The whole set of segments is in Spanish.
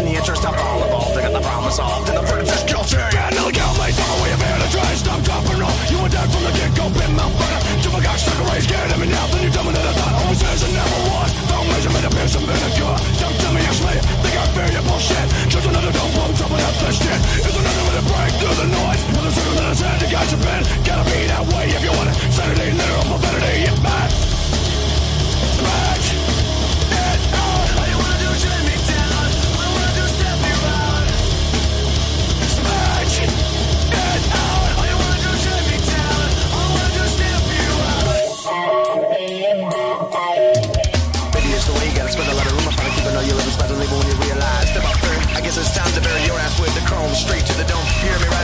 in the interest of all involved. I got the problem solved and the princess guilty. And I'll kill me, tell me where you've try to stop dropping off. You were dead from the get-go, been my brother. Jump a cock, sucker, raise, get him, and now then you tell me that thought always is and never was. Don't measure me to pierce some vinegar. Don't tell me, ask me, think I fear your bullshit. Just another dope bomb, dropping out this shit. Is another way to break through the noise. With a circle that I said, you got your pen. Gotta be that way if you want it. Sanity, literal profanity, yeah, man. Hear me right,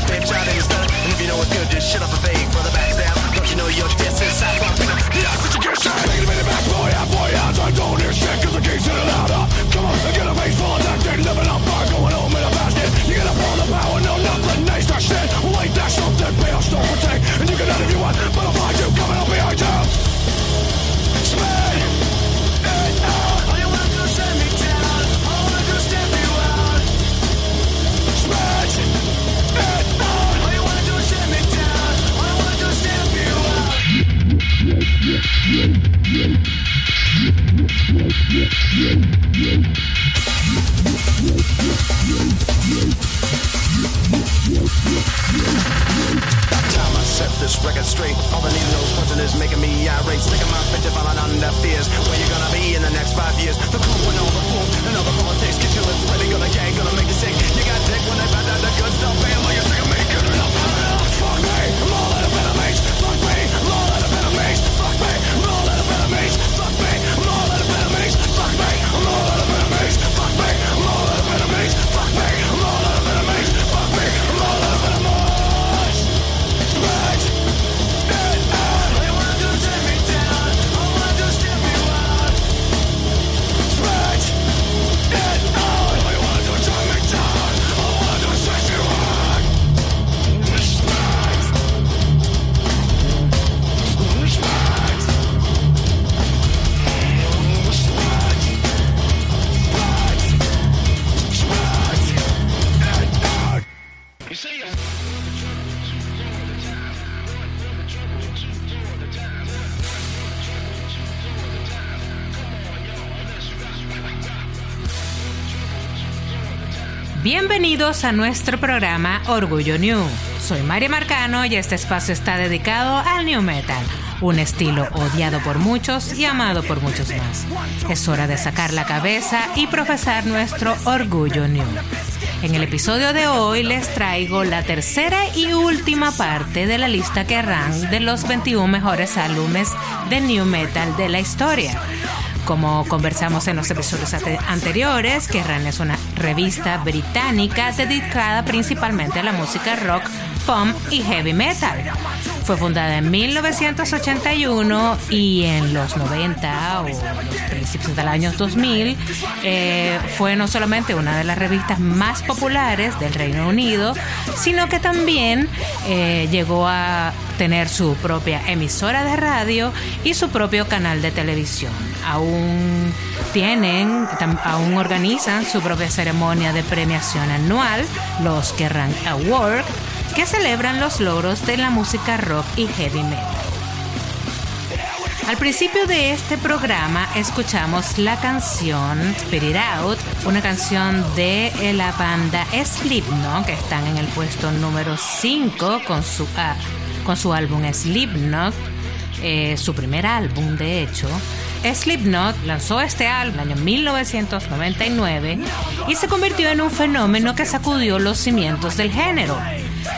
A nuestro programa Orgullo New. Soy María Marcano y este espacio está dedicado al New Metal, un estilo odiado por muchos y amado por muchos más. Es hora de sacar la cabeza y profesar nuestro Orgullo New. En el episodio de hoy les traigo la tercera y última parte de la lista que harán de los 21 mejores álbumes de New Metal de la historia. Como conversamos en los episodios ante- anteriores, Kerrang es una revista británica dedicada principalmente a la música rock, punk y heavy metal. Fue fundada en 1981 y en los 90 o los principios del año 2000 eh, fue no solamente una de las revistas más populares del Reino Unido, sino que también eh, llegó a tener su propia emisora de radio y su propio canal de televisión. Aún tienen, aún organizan su propia ceremonia de premiación anual, los Kerrang Award, que celebran los logros de la música rock y heavy metal. Al principio de este programa escuchamos la canción Spit It Out, una canción de la banda Slipknot, que están en el puesto número 5 con su, ah, con su álbum Slipknot, eh, su primer álbum de hecho. Slipknot lanzó este álbum en el año 1999 y se convirtió en un fenómeno que sacudió los cimientos del género.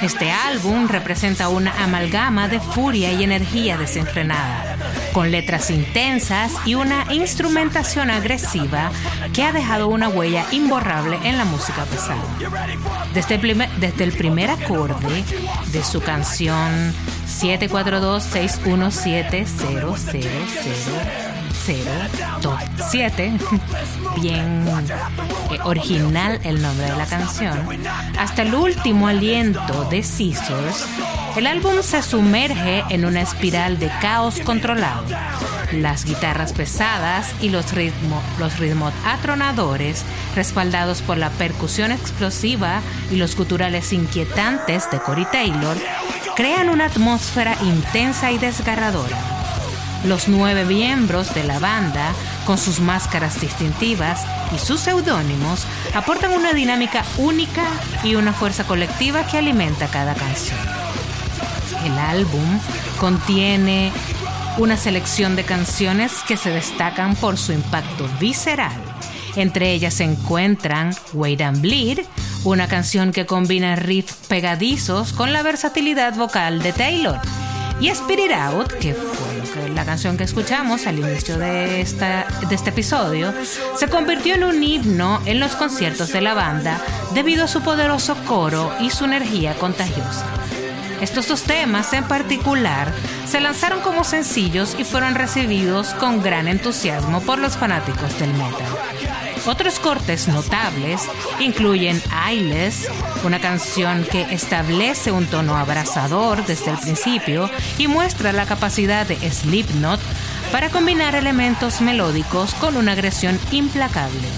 Este álbum representa una amalgama de furia y energía desenfrenada, con letras intensas y una instrumentación agresiva que ha dejado una huella imborrable en la música pesada. Desde el primer, acorde de su canción 742-617-000, 007, bien eh, original el nombre de la canción, hasta el último aliento de Scissors, el álbum se sumerge en una espiral de caos controlado. Las guitarras pesadas y los, los ritmos atronadores, respaldados por la percusión explosiva y los guturales inquietantes de Cory Taylor, crean una atmósfera intensa y desgarradora. Los nueve miembros de la banda, con sus máscaras distintivas y sus seudónimos, aportan una dinámica única y una fuerza colectiva que alimenta cada canción. El álbum contiene una selección de canciones que se destacan por su impacto visceral. Entre ellas se encuentran Wait and Bleed, una canción que combina riffs pegadizos con la versatilidad vocal de Taylor, y Spirit Out, que fue la canción que escuchamos al inicio de, este episodio, se convirtió en un himno en los conciertos de la banda debido a su poderoso coro y su energía contagiosa. Estos dos temas en particular se lanzaron como sencillos y fueron recibidos con gran entusiasmo por los fanáticos del metal. Otros cortes notables incluyen Eyeless, una canción que establece un tono abrasador desde el principio y muestra la capacidad de Slipknot para combinar elementos melódicos con una agresión implacable.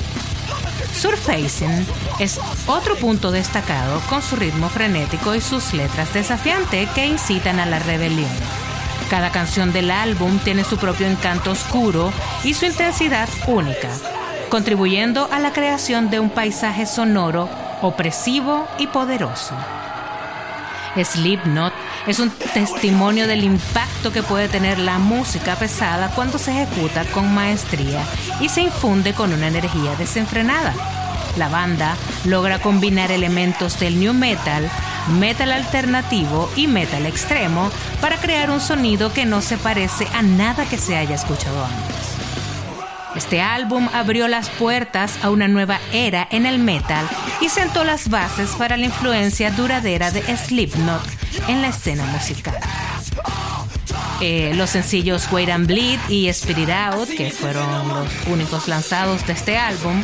Surfacing es otro punto destacado con su ritmo frenético y sus letras desafiantes que incitan a la rebelión. Cada canción del álbum tiene su propio encanto oscuro y su intensidad única, contribuyendo a la creación de un paisaje sonoro, opresivo y poderoso. Slipknot es un testimonio del impacto que puede tener la música pesada cuando se ejecuta con maestría y se infunde con una energía desenfrenada. La banda logra combinar elementos del new metal, metal alternativo y metal extremo para crear un sonido que no se parece a nada que se haya escuchado antes. Este álbum abrió las puertas a una nueva era en el metal y sentó las bases para la influencia duradera de Slipknot en la escena musical. Eh, los sencillos Wait and Bleed y Spirit Out, que fueron los únicos lanzados de este álbum,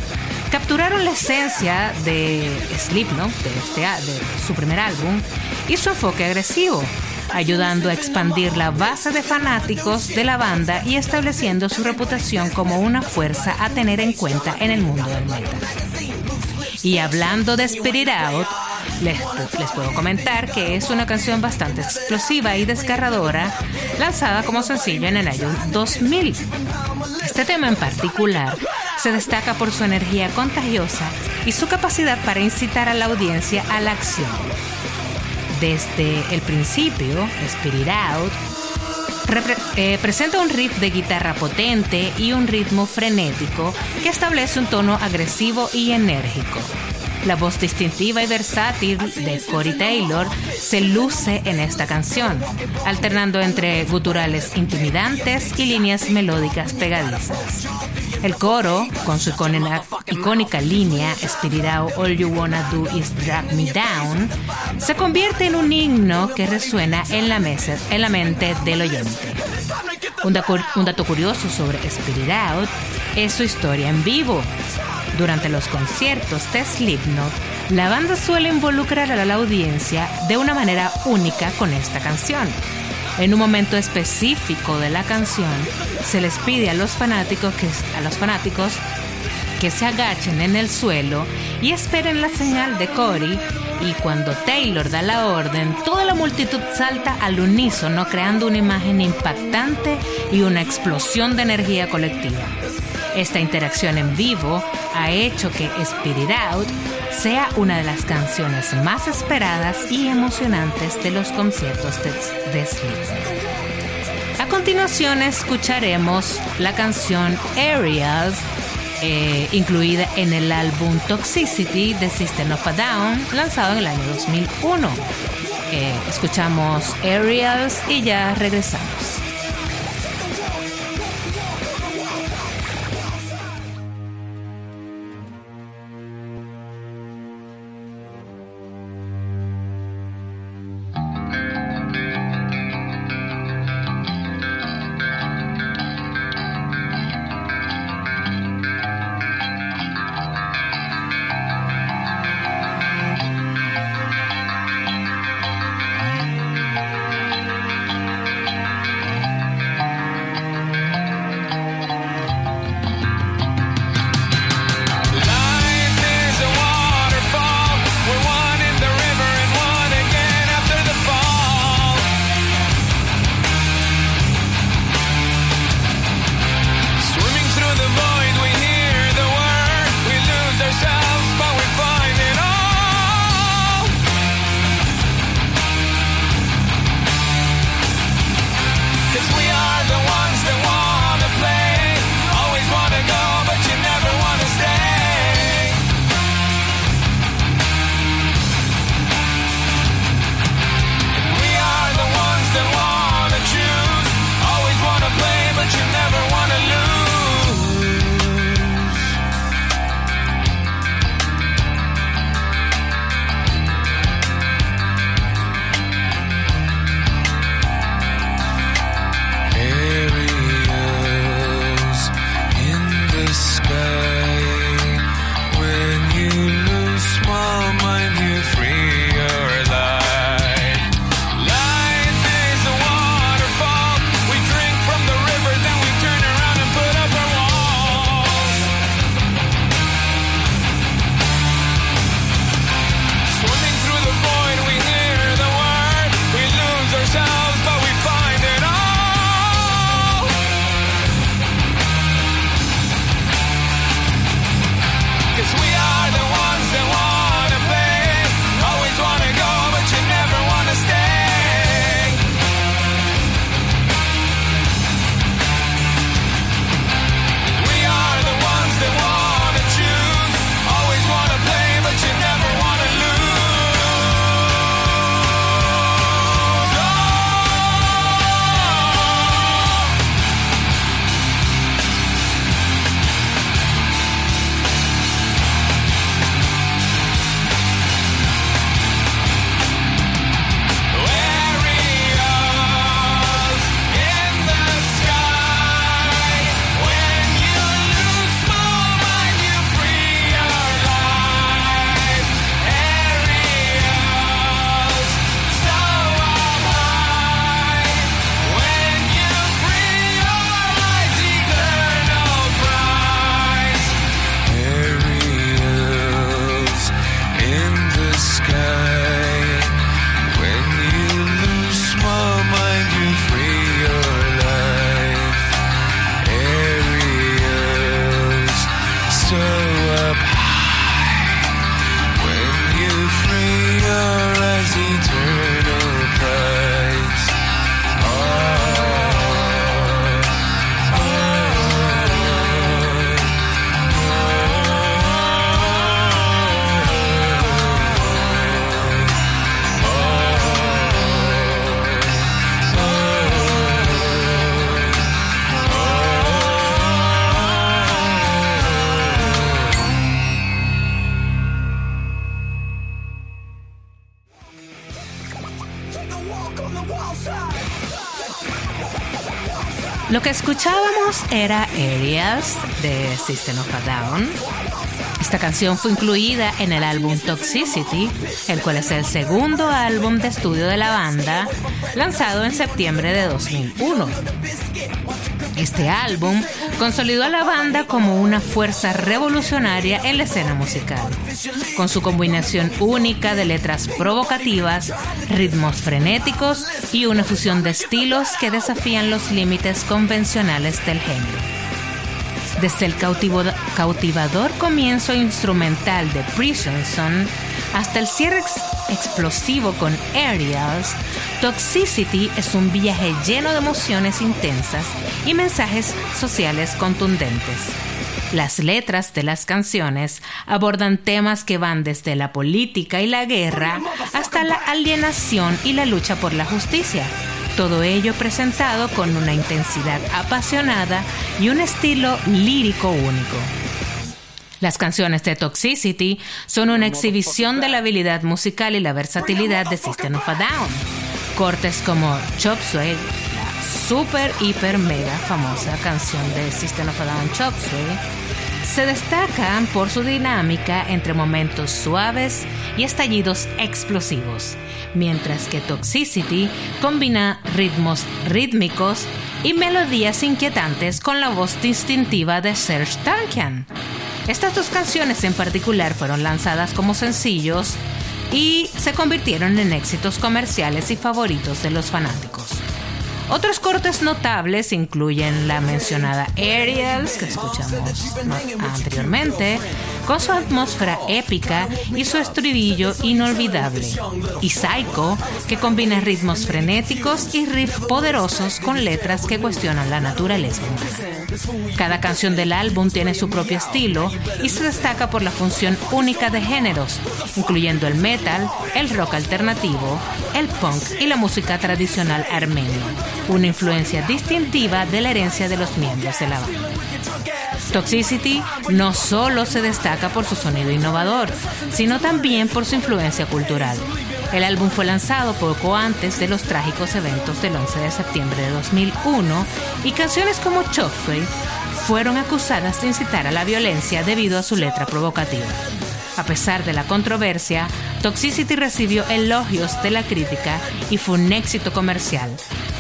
capturaron la esencia de Slipknot, de, este, de su primer álbum, y su enfoque agresivo, ayudando a expandir la base de fanáticos de la banda y estableciendo su reputación como una fuerza a tener en cuenta en el mundo del metal. Y hablando de Spirit Out, les, les, puedo comentar que es una canción bastante explosiva y desgarradora, lanzada como sencillo en el año 2000. Este tema en particular se destaca por su energía contagiosa y su capacidad para incitar a la audiencia a la acción desde el principio, Spirit Out, eh, presenta un riff de guitarra potente y un ritmo frenético que establece un tono agresivo y enérgico. La voz distintiva y versátil de Cory Taylor se luce en esta canción, alternando entre guturales intimidantes y líneas melódicas pegadizas. El coro, con su icónica línea Spirit All You Wanna Do Is Drag Me Down, se convierte en un himno que resuena en la, mesa, en la mente del oyente. Un, dato curioso sobre Spirit Out es su historia en vivo. Durante los conciertos de Slipknot, la banda suele involucrar a la audiencia de una manera única con esta canción en un momento específico de la canción, se les pide a los fanáticos que, a los fanáticos que se agachen en el suelo y esperen la señal de Cory y cuando Taylor da la orden, toda la multitud salta al unísono creando una imagen impactante y una explosión de energía colectiva. Esta interacción en vivo ha hecho que Spirit Out sea una de las canciones más esperadas y emocionantes de los conciertos de, de A continuación escucharemos la canción Aerials, eh, incluida en el álbum Toxicity de System of a Down, lanzado en el año 2001. Eh, escuchamos Aerials y ya regresamos. Que escuchábamos era Areas de System of a Down. Esta canción fue incluida en el álbum Toxicity, el cual es el segundo álbum de estudio de la banda, lanzado en septiembre de 2001. Este álbum consolidó a la banda como una fuerza revolucionaria en la escena musical, con su combinación única de letras provocativas, ritmos frenéticos y una fusión de estilos que desafían los límites convencionales del género. Desde el cautivador comienzo instrumental de Prison Son hasta el cierre explosivo con Aerials, Toxicity es un viaje lleno de emociones intensas y mensajes sociales contundentes. Las letras de las canciones abordan temas que van desde la política y la guerra hasta la alienación y la lucha por la justicia todo ello presentado con una intensidad apasionada y un estilo lírico único. Las canciones de Toxicity son una exhibición de la habilidad musical y la versatilidad de System of a Down. Cortes como Chop Suey, la super, hiper, mega famosa canción de System of a Down Chop Suey, se destacan por su dinámica entre momentos suaves y estallidos explosivos mientras que Toxicity combina ritmos rítmicos y melodías inquietantes con la voz distintiva de Serge Tankian. Estas dos canciones en particular fueron lanzadas como sencillos y se convirtieron en éxitos comerciales y favoritos de los fanáticos. Otros cortes notables incluyen la mencionada Aerials, que escuchamos anteriormente, con su atmósfera épica y su estribillo inolvidable, y Psycho, que combina ritmos frenéticos y riffs poderosos con letras que cuestionan la naturaleza humana. Cada canción del álbum tiene su propio estilo y se destaca por la función única de géneros, incluyendo el metal, el rock alternativo, el punk y la música tradicional armenia una influencia distintiva de la herencia de los miembros de la banda. Toxicity no solo se destaca por su sonido innovador, sino también por su influencia cultural. El álbum fue lanzado poco antes de los trágicos eventos del 11 de septiembre de 2001 y canciones como Chokesway fueron acusadas de incitar a la violencia debido a su letra provocativa. A pesar de la controversia, Toxicity recibió elogios de la crítica y fue un éxito comercial,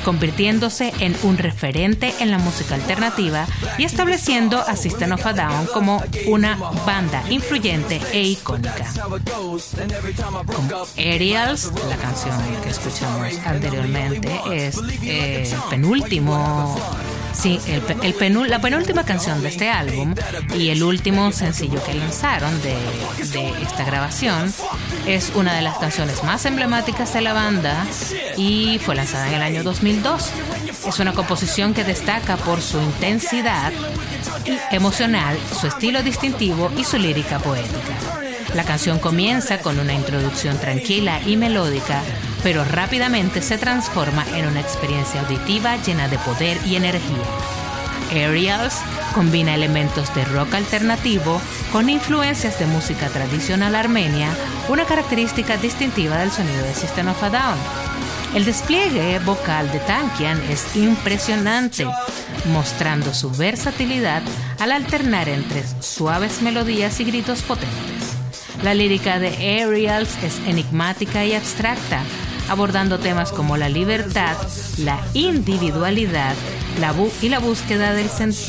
convirtiéndose en un referente en la música alternativa y estableciendo a System of a Down como una banda influyente e icónica. Aerials, la canción que escuchamos anteriormente, es el penúltimo Sí, el, la penúltima canción de este álbum y el último sencillo que lanzaron de, de, esta grabación es una de las canciones más emblemáticas de la banda y fue lanzada en el año 2002. Es una composición que destaca por su intensidad emocional, su estilo distintivo y su lírica poética. La canción comienza con una introducción tranquila y melódica pero rápidamente se transforma en una experiencia auditiva llena de poder y energía. Aerials combina elementos de rock alternativo con influencias de música tradicional armenia, una característica distintiva del sonido de System of a Down. El despliegue vocal de Tankian es impresionante, mostrando su versatilidad al alternar entre suaves melodías y gritos potentes. La lírica de Aerials es enigmática y abstracta, abordando temas como la libertad, la individualidad la y la búsqueda del,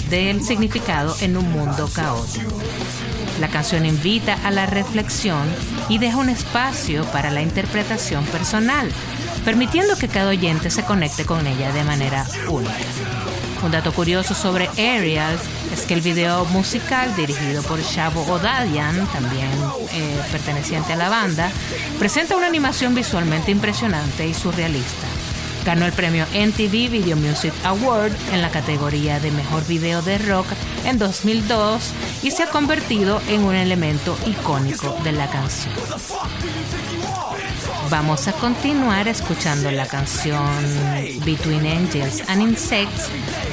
del significado en un mundo caótico. La canción invita a la reflexión y deja un espacio para la interpretación personal, permitiendo que cada oyente se conecte con ella de manera única. Un dato curioso sobre Aerials es que el video musical dirigido por Shabo Odadian, también eh, perteneciente a la banda, presenta una animación visualmente impresionante y surrealista. Ganó el premio NTV Video Music Award en la categoría de Mejor Video de Rock en 2002 y se ha convertido en un elemento icónico de la canción. Vamos a continuar escuchando la canción Between Angels and Insects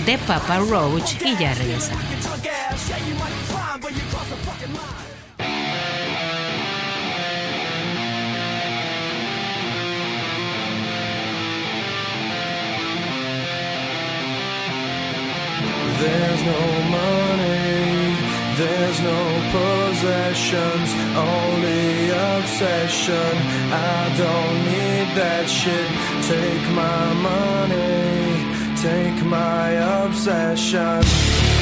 de Papa Roach y ya regresamos. There's no money, there's no possessions, only obsession. I don't need that shit. Take my money, take my obsession.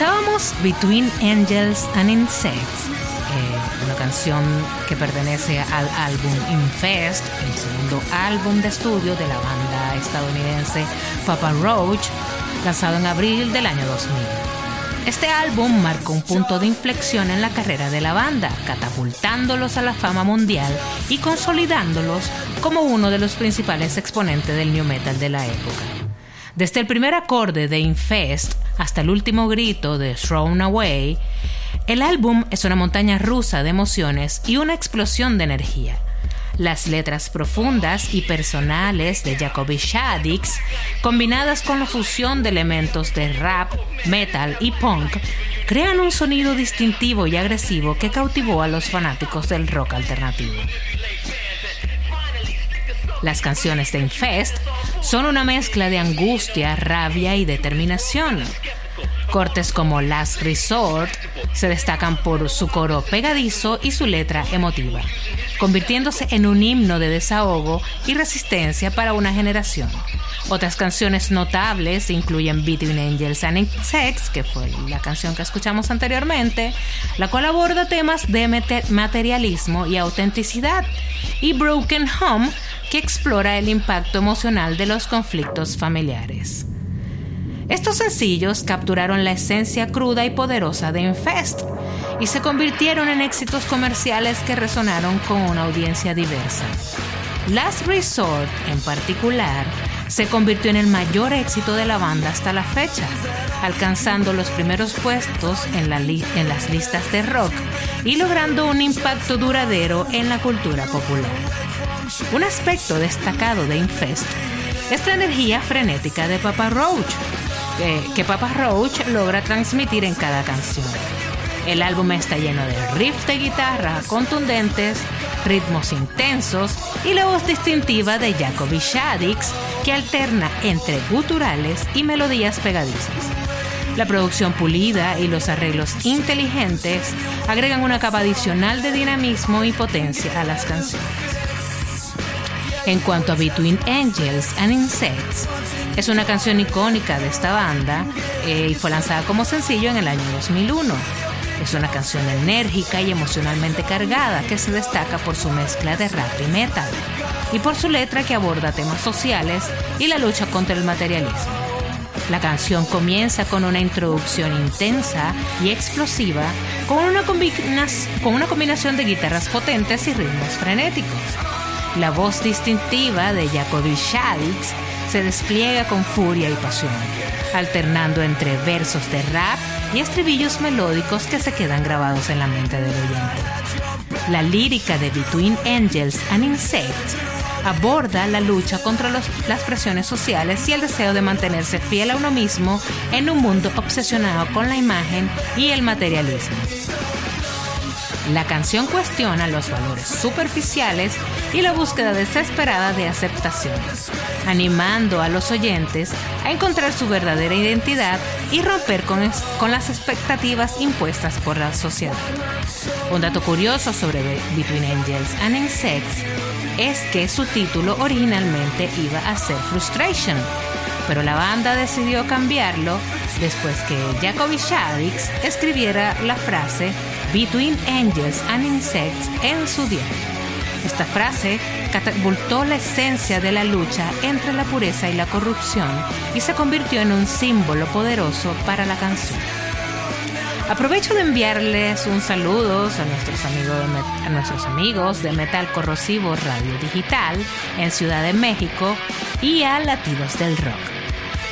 Escuchábamos Between Angels and Insects, eh, una canción que pertenece al álbum Infest, el segundo álbum de estudio de la banda estadounidense Papa Roach, lanzado en abril del año 2000. Este álbum marcó un punto de inflexión en la carrera de la banda, catapultándolos a la fama mundial y consolidándolos como uno de los principales exponentes del new metal de la época. Desde el primer acorde de Infest hasta el último grito de Thrown Away, el álbum es una montaña rusa de emociones y una explosión de energía. Las letras profundas y personales de Jacoby Shaddix, combinadas con la fusión de elementos de rap, metal y punk, crean un sonido distintivo y agresivo que cautivó a los fanáticos del rock alternativo. Las canciones de Infest son una mezcla de angustia, rabia y determinación. Cortes como Last Resort se destacan por su coro pegadizo y su letra emotiva. convirtiéndose en un himno de desahogo y resistencia para una generación. Otras canciones notables incluyen Between Angels and Sex, que fue la canción que escuchamos anteriormente, la cual aborda temas de materialismo y autenticidad, y Broken Home, que explora el impacto emocional de los conflictos familiares. Estos sencillos capturaron la esencia cruda y poderosa de Infest y se convirtieron en éxitos comerciales que resonaron con una audiencia diversa. Last Resort, en particular, se convirtió en el mayor éxito de la banda hasta la fecha, alcanzando los primeros puestos en, las listas de rock y logrando un impacto duradero en la cultura popular. Un aspecto destacado de Infest es la energía frenética de Papa Roach, que, Papa Roach logra transmitir en cada canción. El álbum está lleno de riffs de guitarra contundentes, ritmos intensos y la voz distintiva de Jacoby Shaddix, que alterna entre guturales y melodías pegadizas. La producción pulida y los arreglos inteligentes agregan una capa adicional de dinamismo y potencia a las canciones. En cuanto a Between Angels and Insects, es una canción icónica de esta banda eh, y fue lanzada como sencillo en el año 2001. Es una canción enérgica y emocionalmente cargada que se destaca por su mezcla de rap y metal y por su letra que aborda temas sociales y la lucha contra el materialismo. La canción comienza con una introducción intensa y explosiva con una, combinación de guitarras potentes y ritmos frenéticos. La voz distintiva de Jacoby Shaddix se despliega con furia y pasión, alternando entre versos de rap y estribillos melódicos que se quedan grabados en la mente del oyente. La lírica de Between Angels and Insects aborda la lucha contra las presiones sociales y el deseo de mantenerse fiel a uno mismo en un mundo obsesionado con la imagen y el materialismo. La canción cuestiona los valores superficiales y la búsqueda desesperada de aceptación, animando a los oyentes a encontrar su verdadera identidad y romper con, con las expectativas impuestas por la sociedad. Un dato curioso sobre Between Angels and Insects es que su título originalmente iba a ser Frustration, pero la banda decidió cambiarlo después que Jacoby Shaddix escribiera la frase Between Angels and Insects en su diario. Esta frase catapultó la esencia de la lucha entre la pureza y la corrupción y se convirtió en un símbolo poderoso para la canción. Aprovecho de enviarles un saludo a nuestros amigos de, nuestros amigos de Metal Corrosivo Radio Digital en Ciudad de México y a Latidos del Rock.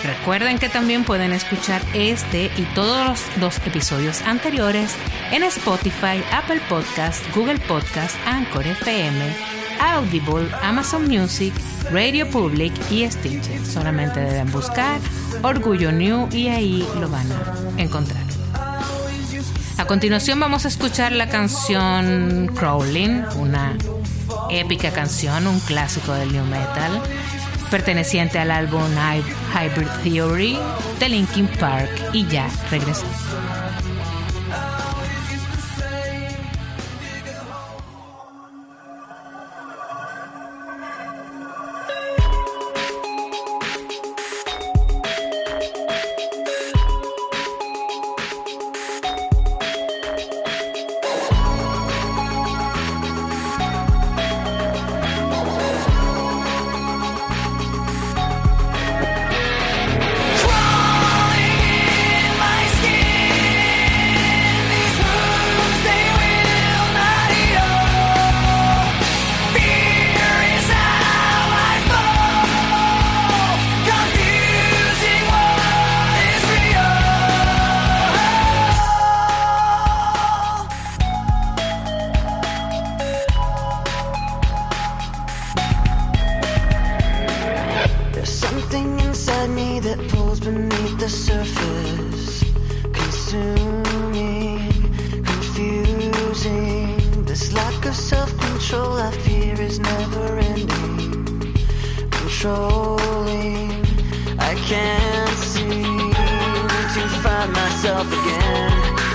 Recuerden que también pueden escuchar este y todos los episodios anteriores en Spotify, Apple Podcast, Google Podcast, Anchor FM, Audible, Amazon Music, Radio Public y Stitcher. Solamente deben buscar Orgullo New y ahí lo van a encontrar. A continuación vamos a escuchar la canción Crawling, una épica canción, un clásico del new metal perteneciente al álbum Hybrid Theory de Linkin Park y ya regresamos. that pulls beneath the surface, consuming, confusing. This lack of self control I fear is never ending. Controlling, I can't seem to find myself again.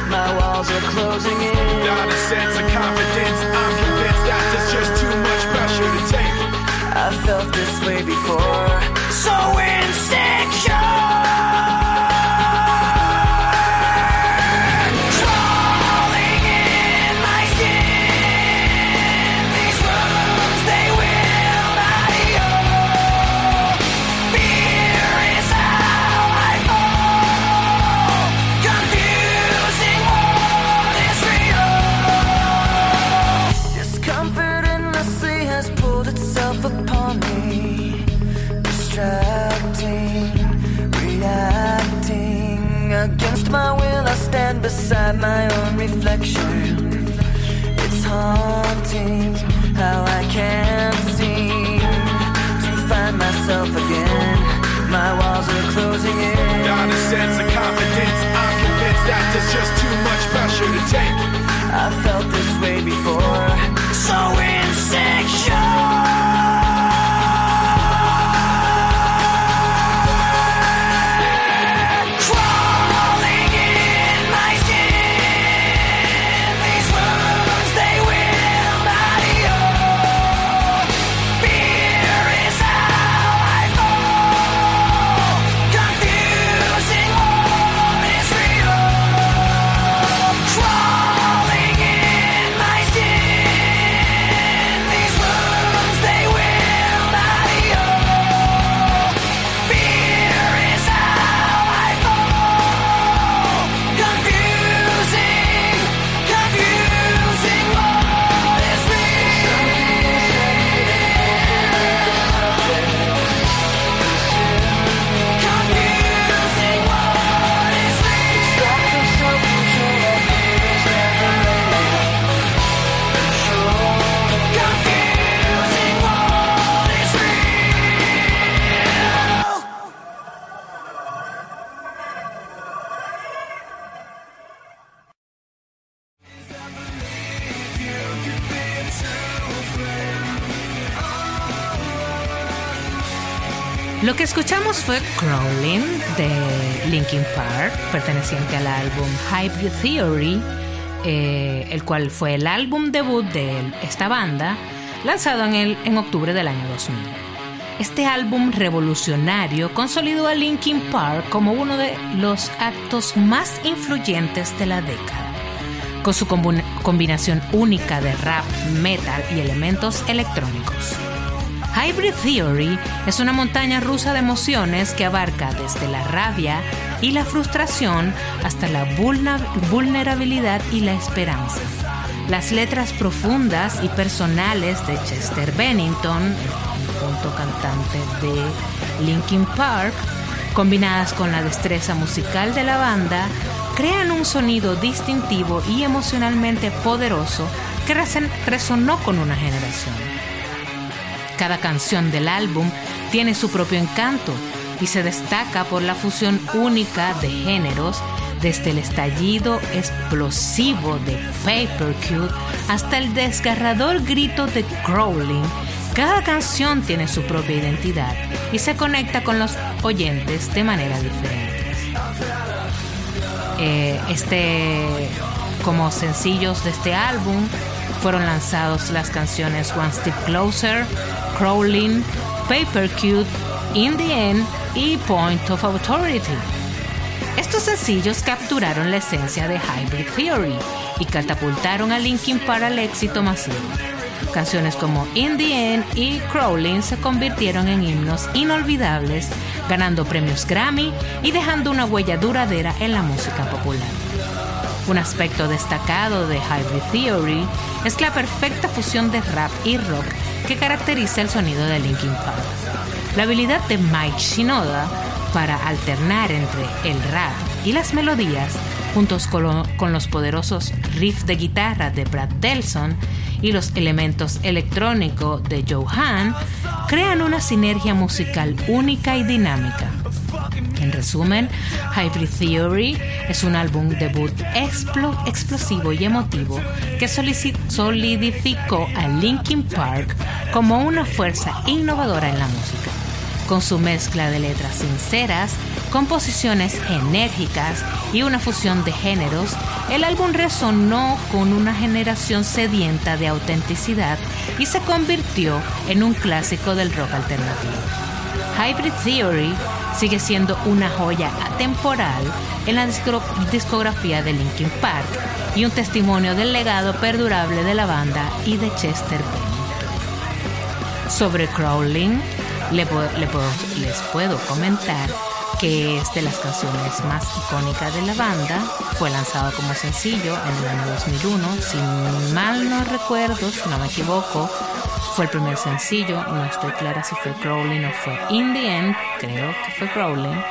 My walls are closing in. Not a sense of confidence, I'm convinced that it's just too much pressure to take. I felt this way before. So insane. Haunting how I can't seem to find myself again. My walls are closing in. Not a sense of confidence. I'm convinced that there's just too much pressure to take. I felt fue Crawling de Linkin Park, perteneciente al álbum Hybrid Theory, eh, el cual fue el álbum debut de esta banda, lanzado en, el, en octubre del año 2000. Este álbum revolucionario consolidó a Linkin Park como uno de los actos más influyentes de la década con su combinación única de rap, metal y elementos electrónicos. Hybrid Theory es una montaña rusa de emociones que abarca desde la rabia y la frustración hasta la vulnerabilidad y la esperanza. Las letras profundas y personales de Chester Bennington, el punto cantante de Linkin Park, combinadas con la destreza musical de la banda, crean un sonido distintivo y emocionalmente poderoso que resonó con una generación. Cada canción del álbum tiene su propio encanto y se destaca por la fusión única de géneros, desde el estallido explosivo de Paper Cute hasta el desgarrador grito de Crawling. Cada canción tiene su propia identidad y se conecta con los oyentes de manera diferente. Eh, este, como sencillos de este álbum, fueron lanzados las canciones One Step Closer, Crawling, Paper Cute, In the End y Point of Authority. Estos sencillos capturaron la esencia de Hybrid Theory y catapultaron a Linkin Park al éxito masivo. Canciones como In the End y Crawling se convirtieron en himnos inolvidables, ganando premios Grammy y dejando una huella duradera en la música popular. Un aspecto destacado de Hybrid Theory es la perfecta fusión de rap y rock que caracteriza el sonido de Linkin Park. La habilidad de Mike Shinoda para alternar entre el rap y las melodías, juntos con, lo- con los poderosos riffs de guitarra de Brad Delson y los elementos electrónicos de Johan, crean una sinergia musical única y dinámica. En resumen, Hybrid Theory es un álbum debut explo- explosivo y emotivo que solidificó a Linkin Park como una fuerza innovadora en la música. Con su mezcla de letras sinceras, composiciones enérgicas y una fusión de géneros, el álbum resonó con una generación sedienta de autenticidad y se convirtió en un clásico del rock alternativo. Hybrid Theory sigue siendo una joya atemporal en la discografía de Linkin Park y un testimonio del legado perdurable de la banda y de Chester Bennington. Sobre Crawling, les puedo comentar que es de las canciones más icónicas de la banda. Fue lanzado como sencillo en el año 2001. Si mal no recuerdo, si no me equivoco, fue el primer sencillo. No estoy clara si fue Crawling o fue In the End. Creo que fue Crawling.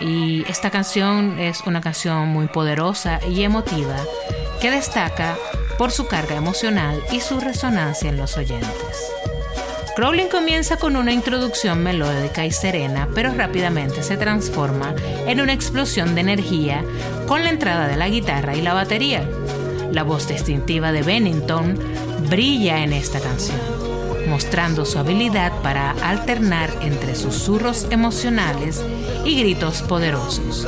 Y esta canción es una canción muy poderosa y emotiva que destaca por su carga emocional y su resonancia en los oyentes. Crawling comienza con una introducción melódica y serena, pero rápidamente se transforma en una explosión de energía con la entrada de la guitarra y la batería. La voz distintiva de Bennington brilla en esta canción, mostrando su habilidad para alternar entre susurros emocionales y gritos poderosos,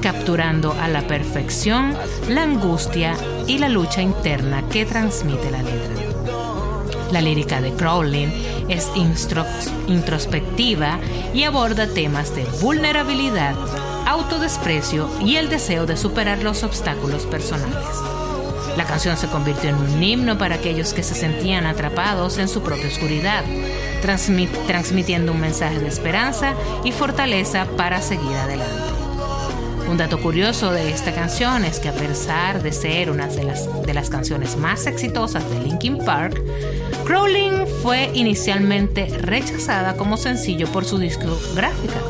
capturando a la perfección la angustia y la lucha interna que transmite la letra. La lírica de Crawling es introspectiva y aborda temas de vulnerabilidad, autodesprecio y el deseo de superar los obstáculos personales. La canción se convirtió en un himno para aquellos que se sentían atrapados en su propia oscuridad, transmitiendo un mensaje de esperanza y fortaleza para seguir adelante. Un dato curioso de esta canción es que a pesar de ser una de las, de las canciones más exitosas de Linkin Park, Crawling fue inicialmente rechazada como sencillo por su discográfica,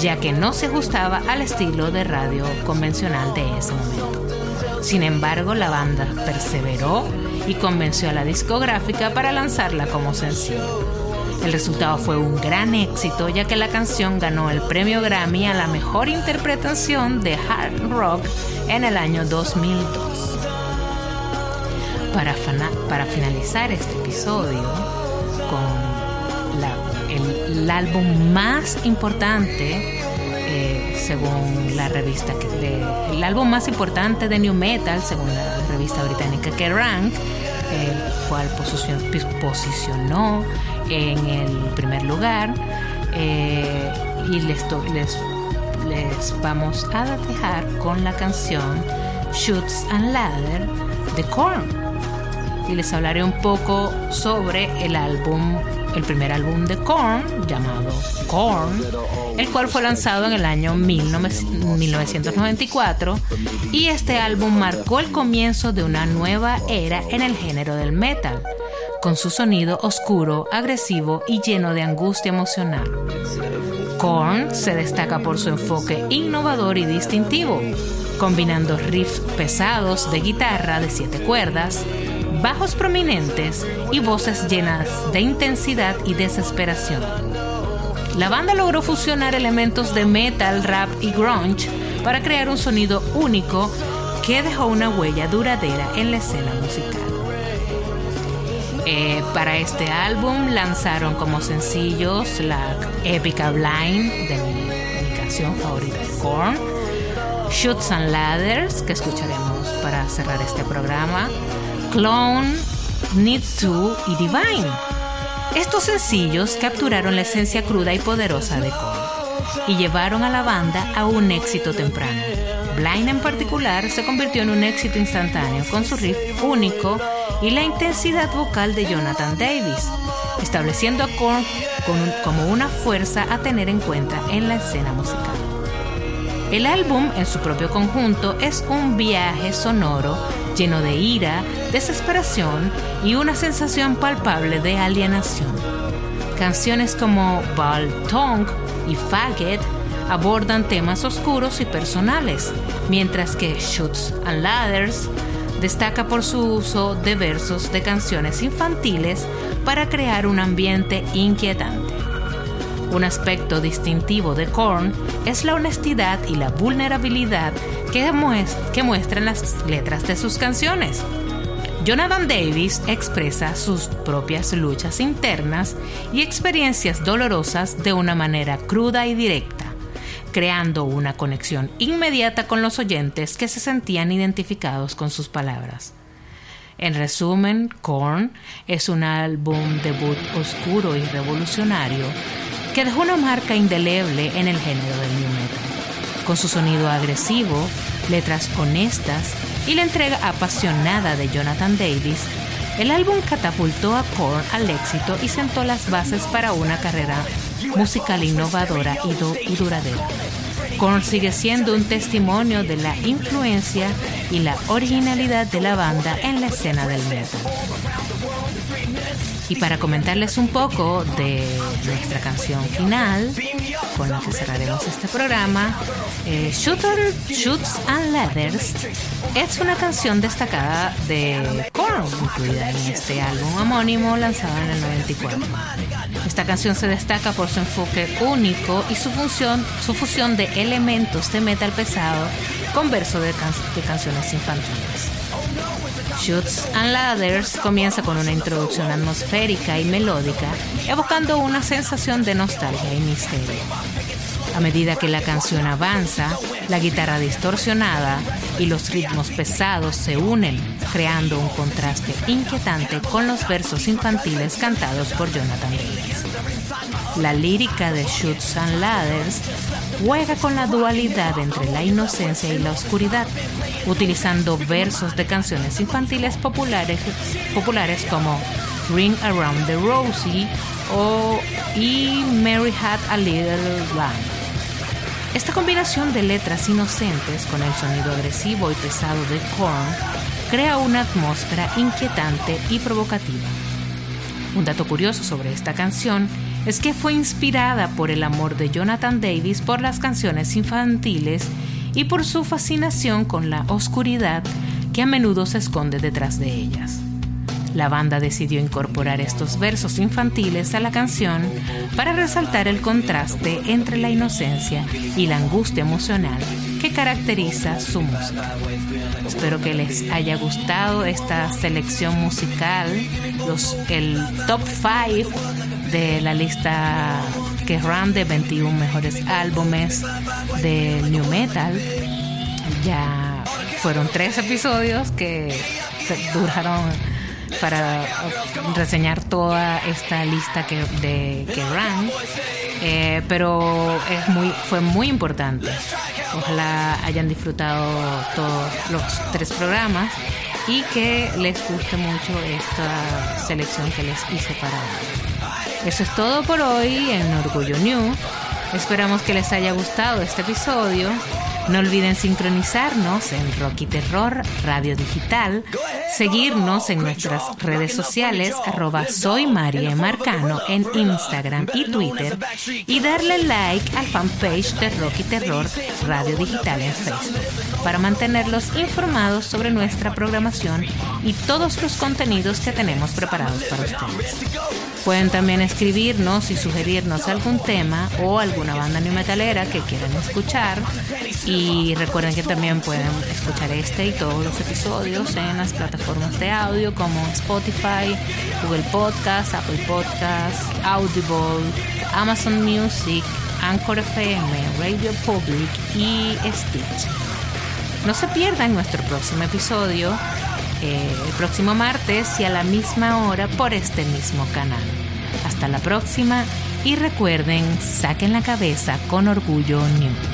ya que no se ajustaba al estilo de radio convencional de ese momento. Sin embargo, la banda perseveró y convenció a la discográfica para lanzarla como sencillo. El resultado fue un gran éxito ya que la canción ganó el premio Grammy a la mejor interpretación de hard rock en el año 2002. Para, para finalizar este episodio con el, álbum más importante eh, según la revista que el álbum más importante de new metal según la revista británica Kerrang el cual posicionó en el primer lugar eh, y les, les, les vamos a dejar con la canción Shoots and Ladder de Korn. Y les hablaré un poco sobre el álbum el primer álbum de Korn llamado Korn, el cual fue lanzado en el año 1994 y este álbum marcó el comienzo de una nueva era en el género del metal, con su sonido oscuro, agresivo y lleno de angustia emocional. Korn se destaca por su enfoque innovador y distintivo, combinando riffs pesados de guitarra de siete cuerdas, bajos prominentes y voces llenas de intensidad y desesperación. La banda logró fusionar elementos de metal, rap y grunge para crear un sonido único que dejó una huella duradera en la escena musical. Eh, para este álbum lanzaron como sencillos la épica Blind de mi, canción favorita de Korn, Shoots and Ladders, que escucharemos para cerrar este programa, Clone, Need To y Divine. Estos sencillos capturaron la esencia cruda y poderosa de Korn y llevaron a la banda a un éxito temprano. Blind en particular se convirtió en un éxito instantáneo con su riff único y la intensidad vocal de Jonathan Davis, estableciendo a Korn como una fuerza a tener en cuenta en la escena musical. El álbum en su propio conjunto es un viaje sonoro lleno de ira, desesperación y una sensación palpable de alienación. Canciones como Ball Tongue y Faggot abordan temas oscuros y personales, mientras que Shoots and Ladders destaca por su uso de versos de canciones infantiles para crear un ambiente inquietante. Un aspecto distintivo de Korn es la honestidad y la vulnerabilidad que, muestran las letras de sus canciones. Jonathan Davis expresa sus propias luchas internas y experiencias dolorosas de una manera cruda y directa, creando una conexión inmediata con los oyentes que se sentían identificados con sus palabras. En resumen, Korn es un álbum debut oscuro y revolucionario que dejó una marca indeleble en el género del new metal. Con su sonido agresivo, letras honestas y la entrega apasionada de Jonathan Davis, el álbum catapultó a Korn al éxito y sentó las bases para una carrera musical innovadora y, duradera. Korn sigue siendo un testimonio de la influencia y la originalidad de la banda en la escena del metal. Y para comentarles un poco de nuestra canción final, con la que cerraremos este programa, eh, Shooter, Shoots and Leathers es una canción destacada de Korn, incluida en este álbum homónimo lanzado en el 94. Esta canción se destaca por su enfoque único y su, función, su fusión de elementos de metal pesado con verso de, de canciones infantiles. Shoots and Ladders comienza con una introducción atmosférica y melódica, evocando una sensación de nostalgia y misterio. A medida que la canción avanza, la guitarra distorsionada y los ritmos pesados se unen, creando un contraste inquietante con los versos infantiles cantados por Jonathan Davis. La lírica de Shoots and Ladders juega con la dualidad entre la inocencia y la oscuridad, utilizando versos de canciones infantiles populares, populares como Ring Around the Rosie o y Mary Had a Little Lamb. Esta combinación de letras inocentes con el sonido agresivo y pesado de Korn crea una atmósfera inquietante y provocativa. Un dato curioso sobre esta canción es que fue inspirada por el amor de Jonathan Davis por las canciones infantiles y por su fascinación con la oscuridad que a menudo se esconde detrás de ellas. La banda decidió incorporar estos versos infantiles a la canción para resaltar el contraste entre la inocencia y la angustia emocional que caracteriza su música. Espero que les haya gustado esta selección musical, los, el top 5 de la lista que ran de 21 mejores álbumes de New Metal. Ya fueron tres episodios que duraron para reseñar toda esta lista que, de que ran. Eh, pero es muy, fue muy importante. Ojalá hayan disfrutado todos los tres programas y que les guste mucho esta selección que les hice para hoy. Eso es todo por hoy en Orgullo New. Esperamos que les haya gustado este episodio no olviden sincronizarnos en Rocky Terror Radio Digital, seguirnos en nuestras redes sociales arroba Marcano en Instagram y Twitter y darle like al fanpage de Rocky Terror Radio Digital en Facebook para mantenerlos informados sobre nuestra programación y todos los contenidos que tenemos preparados para ustedes. Pueden también escribirnos y sugerirnos algún tema o alguna banda new metalera que quieran escuchar y recuerden que también pueden escuchar este y todos los episodios en las plataformas de audio como Spotify, Google Podcast, Apple Podcast, Audible, Amazon Music, Anchor FM, Radio Public y Stitch. No se pierdan nuestro próximo episodio eh, el próximo martes y a la misma hora por este mismo canal. Hasta la próxima y recuerden, saquen la cabeza con orgullo New.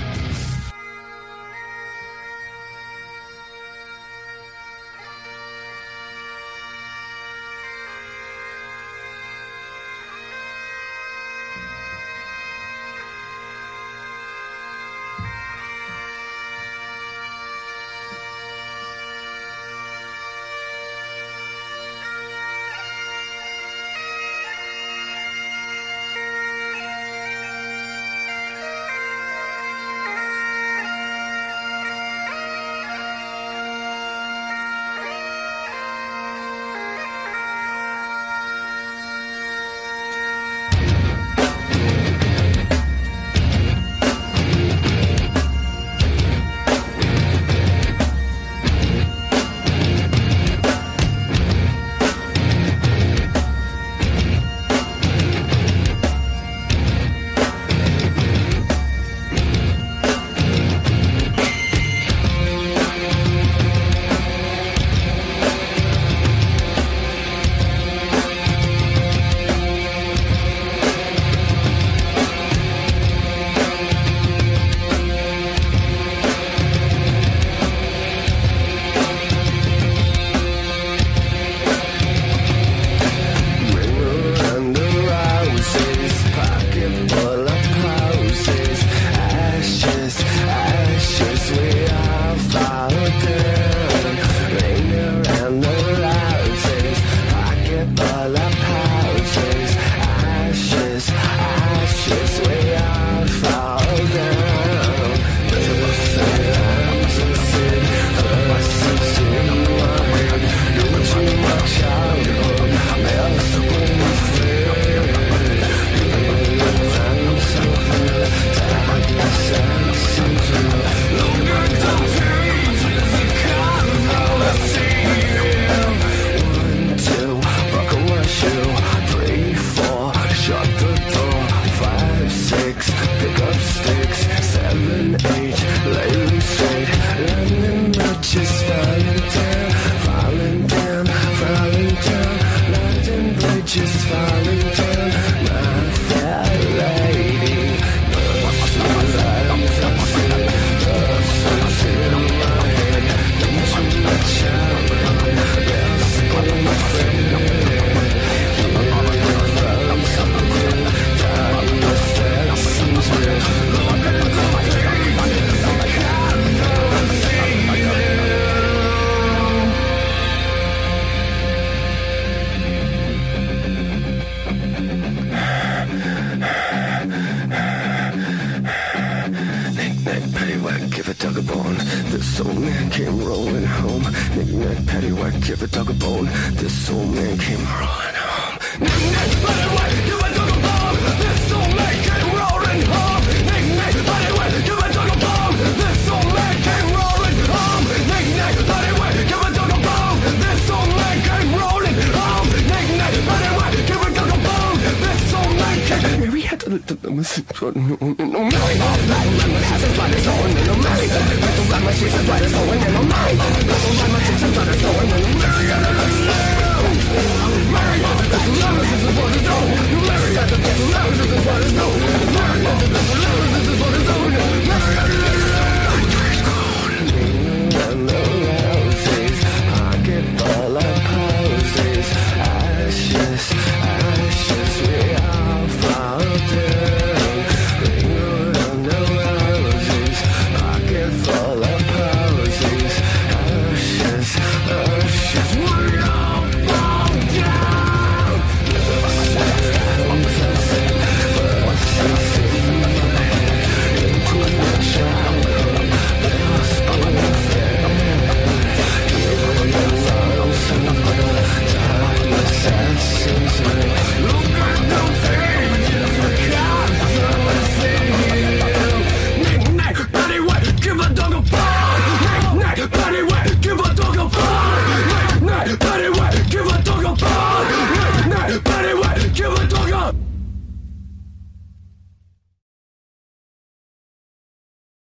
I'm a super no man, no man. I'm having fun, it's all in the mind. I don't like my shit, I'm right, in the mind. I don't like my shit, I'm right, in the mind.